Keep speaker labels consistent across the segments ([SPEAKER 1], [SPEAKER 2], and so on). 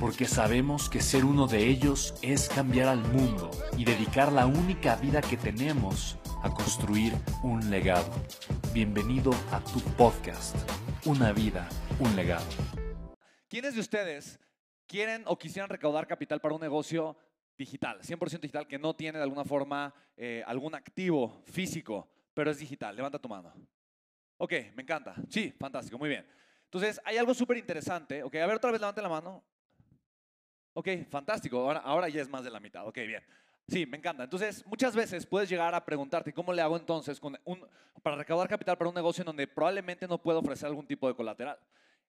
[SPEAKER 1] porque sabemos que ser uno de ellos es cambiar al mundo y dedicar la única vida que tenemos a construir un legado. Bienvenido a tu podcast, Una vida, un legado.
[SPEAKER 2] ¿Quiénes de ustedes quieren o quisieran recaudar capital para un negocio digital, 100% digital, que no tiene de alguna forma eh, algún activo físico, pero es digital? Levanta tu mano. Ok, me encanta. Sí, fantástico, muy bien. Entonces, hay algo súper interesante. Ok, a ver, otra vez levante la mano. Ok, fantástico. Ahora, ahora ya es más de la mitad. Ok, bien. Sí, me encanta. Entonces, muchas veces puedes llegar a preguntarte cómo le hago entonces con un, para recaudar capital para un negocio en donde probablemente no puedo ofrecer algún tipo de colateral.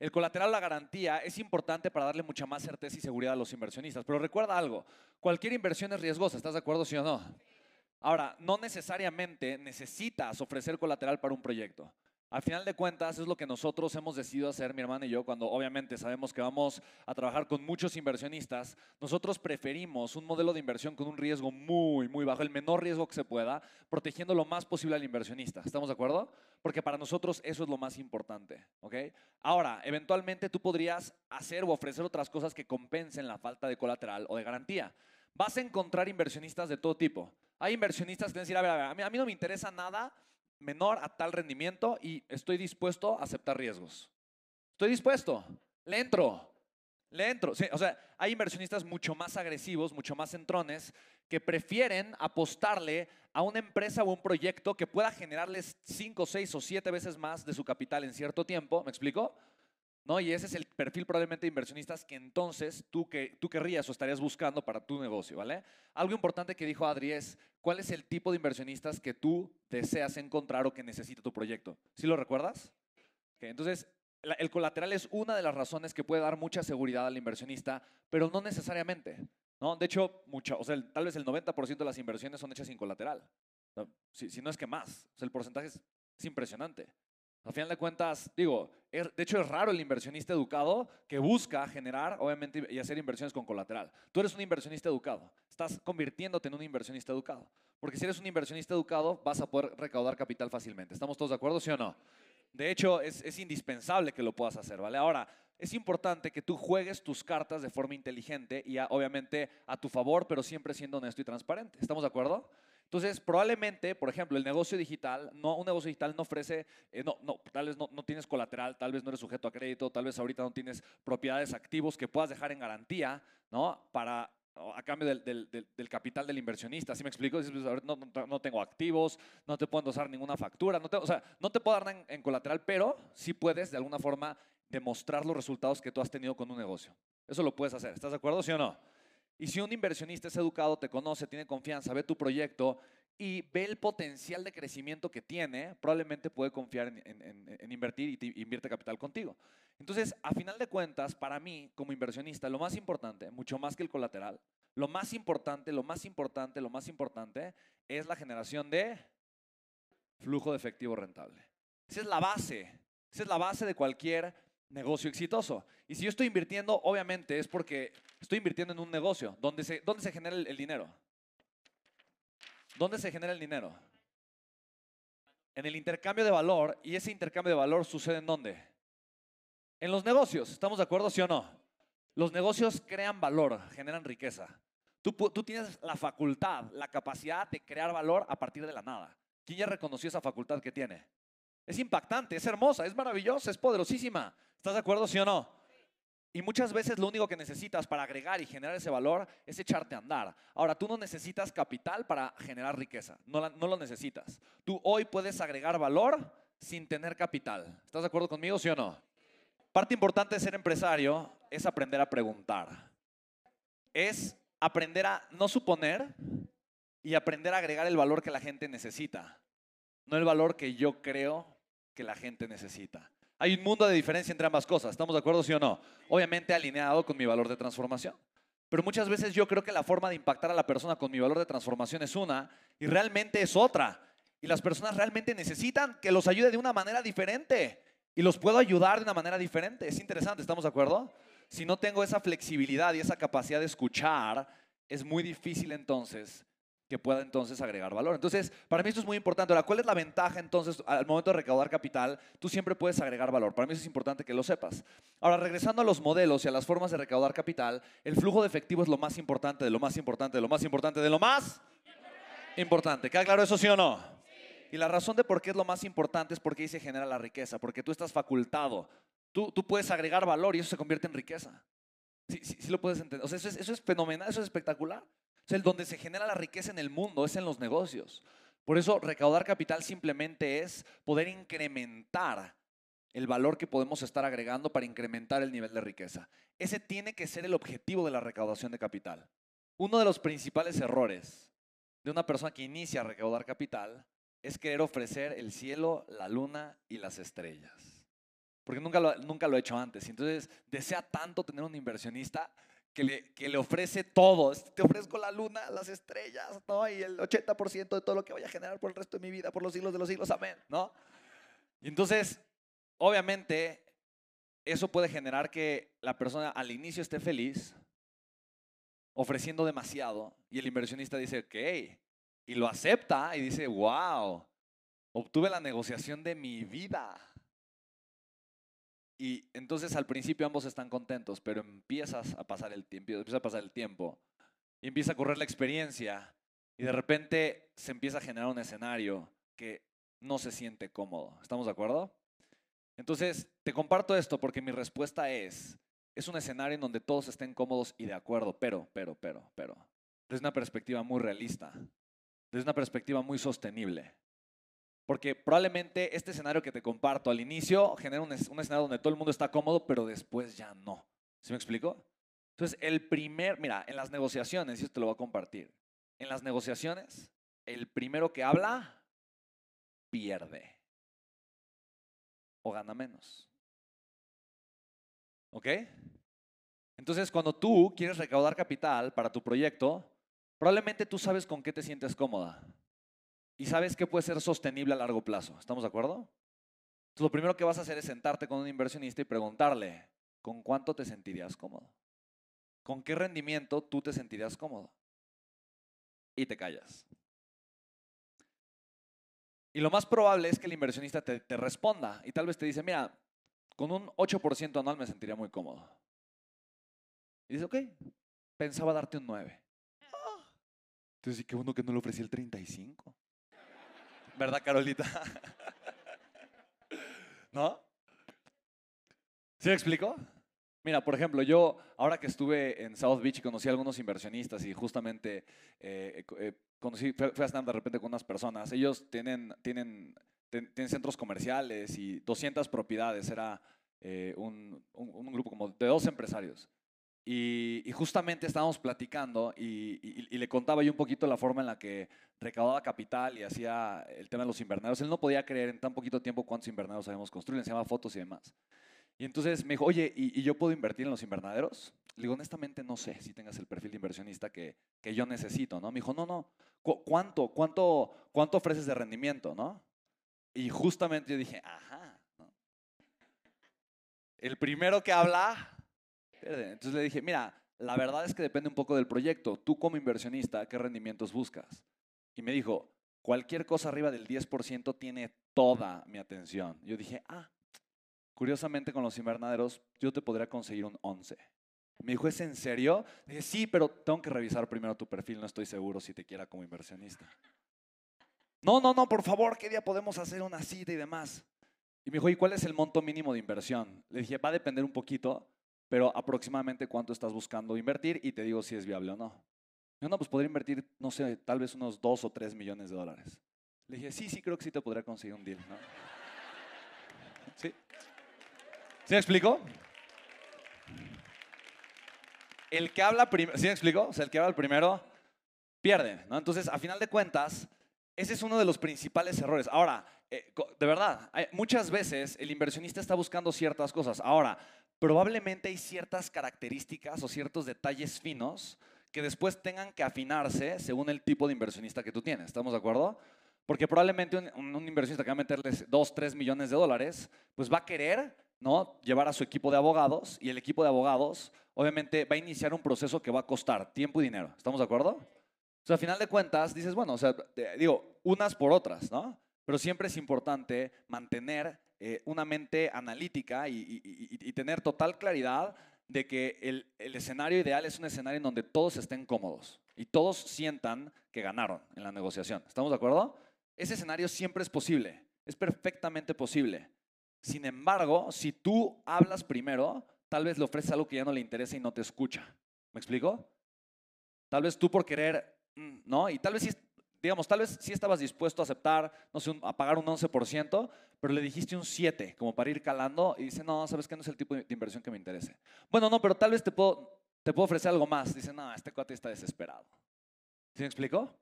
[SPEAKER 2] El colateral, la garantía, es importante para darle mucha más certeza y seguridad a los inversionistas. Pero recuerda algo, cualquier inversión es riesgosa, ¿estás de acuerdo, sí o no? Ahora, no necesariamente necesitas ofrecer colateral para un proyecto. Al final de cuentas es lo que nosotros hemos decidido hacer, mi hermana y yo, cuando obviamente sabemos que vamos a trabajar con muchos inversionistas. Nosotros preferimos un modelo de inversión con un riesgo muy, muy bajo, el menor riesgo que se pueda, protegiendo lo más posible al inversionista. ¿Estamos de acuerdo? Porque para nosotros eso es lo más importante. ¿ok? Ahora, eventualmente tú podrías hacer o ofrecer otras cosas que compensen la falta de colateral o de garantía. Vas a encontrar inversionistas de todo tipo. Hay inversionistas que dicen, a ver, a, ver, a mí no me interesa nada menor a tal rendimiento y estoy dispuesto a aceptar riesgos. Estoy dispuesto, le entro, le entro. o sea, hay inversionistas mucho más agresivos, mucho más centrones, que prefieren apostarle a una empresa o un proyecto que pueda generarles 5, 6 o 7 veces más de su capital en cierto tiempo. ¿Me explico? ¿No? Y ese es el perfil probablemente de inversionistas que entonces tú, que, tú querrías o estarías buscando para tu negocio, ¿vale? Algo importante que dijo Adri es, ¿cuál es el tipo de inversionistas que tú deseas encontrar o que necesita tu proyecto? ¿Sí lo recuerdas? entonces, el colateral es una de las razones que puede dar mucha seguridad al inversionista, pero no necesariamente, ¿no? De hecho, mucho, o sea, tal vez el 90% de las inversiones son hechas sin colateral, si, si, no es que más, el porcentaje es impresionante. Al final de cuentas, digo, de hecho es raro el inversionista educado que busca generar, obviamente, y hacer inversiones con colateral. Tú eres un inversionista educado, estás convirtiéndote en un inversionista educado. Porque si eres un inversionista educado, vas a poder recaudar capital fácilmente. ¿Estamos todos de acuerdo, sí o no? De hecho, es, es indispensable que lo puedas hacer, ¿vale? Ahora, es importante que tú juegues tus cartas de forma inteligente y obviamente a tu favor, pero siempre siendo honesto y transparente. ¿Estamos de acuerdo? Entonces, probablemente, por ejemplo, el negocio digital, no, un negocio digital no ofrece, eh, no, no, tal vez no, no, tienes colateral, tal vez no eres sujeto a crédito, tal vez ahorita no tienes propiedades activos que puedas dejar en garantía, ¿no? Para, a cambio del, capital del inversionista. ¿Sí me explico? Pues, no, no, tengo activos, no te puedo endosar ninguna factura, no te, o sea, no te puedo dar en, en, colateral, pero sí puedes de alguna forma demostrar los resultados que tú has tenido con un negocio. Eso lo puedes hacer. ¿Estás de acuerdo, sí o no? Y si un inversionista es educado, te conoce, tiene confianza, ve tu proyecto y ve el potencial de crecimiento que tiene, probablemente puede confiar en, invertir y invierte capital contigo. Entonces, a final de cuentas, para mí, como inversionista, lo más importante, mucho más que el colateral, lo más importante, lo más importante, lo más importante es la generación de flujo de efectivo rentable. Esa es la base, esa es la base de cualquier negocio exitoso. Y si yo estoy invirtiendo, obviamente es porque estoy invirtiendo en un negocio. ¿Dónde se, se genera el, dinero? ¿Dónde se genera el dinero? En el intercambio de valor. ¿Y ese intercambio de valor sucede en dónde? En los negocios. ¿Estamos de acuerdo, sí o no? Los negocios crean valor, generan riqueza. Tú, tú tienes la facultad, la capacidad de crear valor a partir de la nada. ¿Quién ya reconoció esa facultad que tiene? Es impactante, es hermosa, es maravillosa, es poderosísima. ¿Estás de acuerdo, sí o no? Y muchas veces lo único que necesitas para agregar y generar ese valor es echarte a andar. Ahora, tú no necesitas capital para generar riqueza, no, lo necesitas. Tú hoy puedes agregar valor sin tener capital. ¿Estás de acuerdo conmigo, sí o no? Parte importante de ser empresario es aprender a preguntar. Es aprender a no suponer y aprender a agregar el valor que la gente necesita, no el valor que yo creo que la gente necesita. Hay un mundo de diferencia entre ambas cosas, ¿estamos de acuerdo, sí o no? Obviamente alineado con mi valor de transformación. Pero muchas veces yo creo que la forma de impactar a la persona con mi valor de transformación es una y realmente es otra. Y las personas realmente necesitan que los ayude de una manera diferente. Y los puedo ayudar de una manera diferente. Es interesante, ¿estamos de acuerdo? Si no tengo esa flexibilidad y esa capacidad de escuchar, es muy difícil entonces que pueda entonces agregar valor. Entonces, para mí esto es muy importante. Ahora, ¿cuál es la ventaja entonces al momento de recaudar capital? Tú siempre puedes agregar valor. Para mí eso es importante que lo sepas. Ahora, regresando a los modelos y a las formas de recaudar capital, el flujo de efectivo es lo más importante, de lo más importante, de lo más importante, de lo más importante. ¿Queda claro eso sí o no? Y la razón de por qué es lo más importante es porque ahí se genera la riqueza, porque tú estás facultado. Tú, tú puedes agregar valor y eso se convierte en riqueza. Sí, sí, lo puedes entender. O sea, eso es, eso es fenomenal, eso es espectacular. O sea, el donde se genera la riqueza en el mundo es en los negocios. Por eso recaudar capital simplemente es poder incrementar el valor que podemos estar agregando para incrementar el nivel de riqueza. Ese tiene que ser el objetivo de la recaudación de capital. Uno de los principales errores de una persona que inicia a recaudar capital es querer ofrecer el cielo, la luna y las estrellas. Porque nunca lo, nunca lo he hecho antes. Entonces desea tanto tener un inversionista que le, que le ofrece todo. Te ofrezco la luna, las estrellas, ¿no? Y el 80% de todo lo que voy a generar por el resto de mi vida, por los siglos de los siglos, amén, ¿no? Y entonces, obviamente, eso puede generar que la persona al inicio esté feliz, ofreciendo demasiado, y el inversionista dice, ok, y lo acepta y dice, wow, obtuve la negociación de mi vida. Y entonces al principio ambos están contentos, pero empiezas a pasar el tiempo, empieza a pasar el tiempo, y empieza a correr la experiencia, y de repente se empieza a generar un escenario que no se siente cómodo. ¿Estamos de acuerdo? Entonces, te comparto esto porque mi respuesta es, es un escenario en donde todos estén cómodos y de acuerdo, pero, pero, pero, pero, desde una perspectiva muy realista, desde una perspectiva muy sostenible. Porque probablemente este escenario que te comparto al inicio genera un, escenario donde todo el mundo está cómodo, pero después ya no. ¿Sí me explico? Entonces, el primer, mira, en las negociaciones, y esto te lo voy a compartir, en las negociaciones, el primero que habla, pierde. O gana menos. ¿Ok? Entonces, cuando tú quieres recaudar capital para tu proyecto, probablemente tú sabes con qué te sientes cómoda y sabes que puede ser sostenible a largo plazo. ¿Estamos de acuerdo? Entonces, lo primero que vas a hacer es sentarte con un inversionista y preguntarle, ¿con cuánto te sentirías cómodo? ¿Con qué rendimiento tú te sentirías cómodo? Y te callas. Y lo más probable es que el inversionista te, te responda y tal vez te dice, mira, con un 8% anual me sentiría muy cómodo. Y dice, ok, pensaba darte un 9. Entonces, qué bueno que no le ofrecí el 35. ¿Verdad, Carolita? ¿No? ¿Sí me explico? Mira, por ejemplo, yo ahora que estuve en South Beach y conocí a algunos inversionistas y justamente eh, eh, conocí, fui a estar de repente con unas personas. Ellos tienen, tienen, tienen centros comerciales y 200 propiedades. Era eh, un, un, grupo como de dos empresarios. Y, justamente estábamos platicando y, le contaba yo un poquito la forma en la que recaudaba capital y hacía el tema de los invernaderos. Él no podía creer en tan poquito tiempo cuántos invernaderos habíamos construido, enseñaba fotos y demás. Y entonces me dijo, oye, ¿y, yo puedo invertir en los invernaderos? Le digo, honestamente no sé si tengas el perfil de inversionista que, que yo necesito, ¿no? Me dijo, no, no, ¿cuánto, cuánto, cuánto ofreces de rendimiento, no? Y justamente yo dije, ajá. El primero que habla entonces le dije, mira, la verdad es que depende un poco del proyecto. Tú como inversionista, ¿qué rendimientos buscas? Y me dijo, cualquier cosa arriba del 10% tiene toda mi atención. Yo dije, ah, curiosamente con los invernaderos yo te podría conseguir un 11. Me dijo, ¿es en serio? dije, sí, pero tengo que revisar primero tu perfil, no estoy seguro si te quiera como inversionista. No, no, no, por favor, ¿qué día podemos hacer una cita y demás? Y me dijo, ¿y cuál es el monto mínimo de inversión? Le dije, va a depender un poquito, pero aproximadamente cuánto estás buscando invertir y te digo si es viable o no. Yo no, pues podría invertir, no sé, tal vez unos 2 o 3 millones de dólares. Le dije, sí, sí, creo que sí te podría conseguir un deal. ¿no? ¿Sí? ¿Sí me explico? El que habla primero, ¿sí me explico? O sea, el que habla primero pierde, ¿no? Entonces, a final de cuentas, ese es uno de los principales errores. Ahora, eh, de verdad, muchas veces el inversionista está buscando ciertas cosas. Ahora, probablemente hay ciertas características o ciertos detalles finos que después tengan que afinarse según el tipo de inversionista que tú tienes. ¿Estamos de acuerdo? Porque probablemente un, inversionista que va a meterles 2, 3 millones de dólares, pues va a querer ¿no? llevar a su equipo de abogados y el equipo de abogados obviamente va a iniciar un proceso que va a costar tiempo y dinero. ¿Estamos de acuerdo? O sea, a final de cuentas, dices, bueno, o sea, digo, unas por otras, ¿no? Pero siempre es importante mantener eh, una mente analítica y, tener total claridad de que el, el, escenario ideal es un escenario en donde todos estén cómodos y todos sientan que ganaron en la negociación. ¿Estamos de acuerdo? Ese escenario siempre es posible, es perfectamente posible. Sin embargo, si tú hablas primero, tal vez le ofreces algo que ya no le interesa y no te escucha. ¿Me explico? Tal vez tú por querer, mm, ¿no? Y tal vez sí, digamos, tal vez sí estabas dispuesto a aceptar, no sé, a pagar un 11%, pero le dijiste un 7 como para ir calando y dice, no, sabes que no es el tipo de inversión que me interese. Bueno, no, pero tal vez te puedo, te puedo ofrecer algo más. Dice, no, este cuate está desesperado. ¿Sí me explico?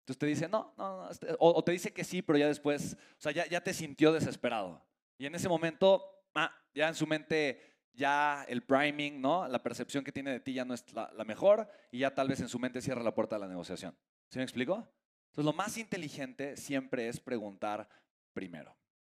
[SPEAKER 2] Entonces te dice, no, no, no este", o, te dice que sí, pero ya después, o sea, ya, ya te sintió desesperado. Y en ese momento, ah, ya en su mente, ya el priming, ¿no? La percepción que tiene de ti ya no es la, la mejor y ya tal vez en su mente cierra la puerta de la negociación. ¿Sí me explico? Entonces lo más inteligente siempre es preguntar primero.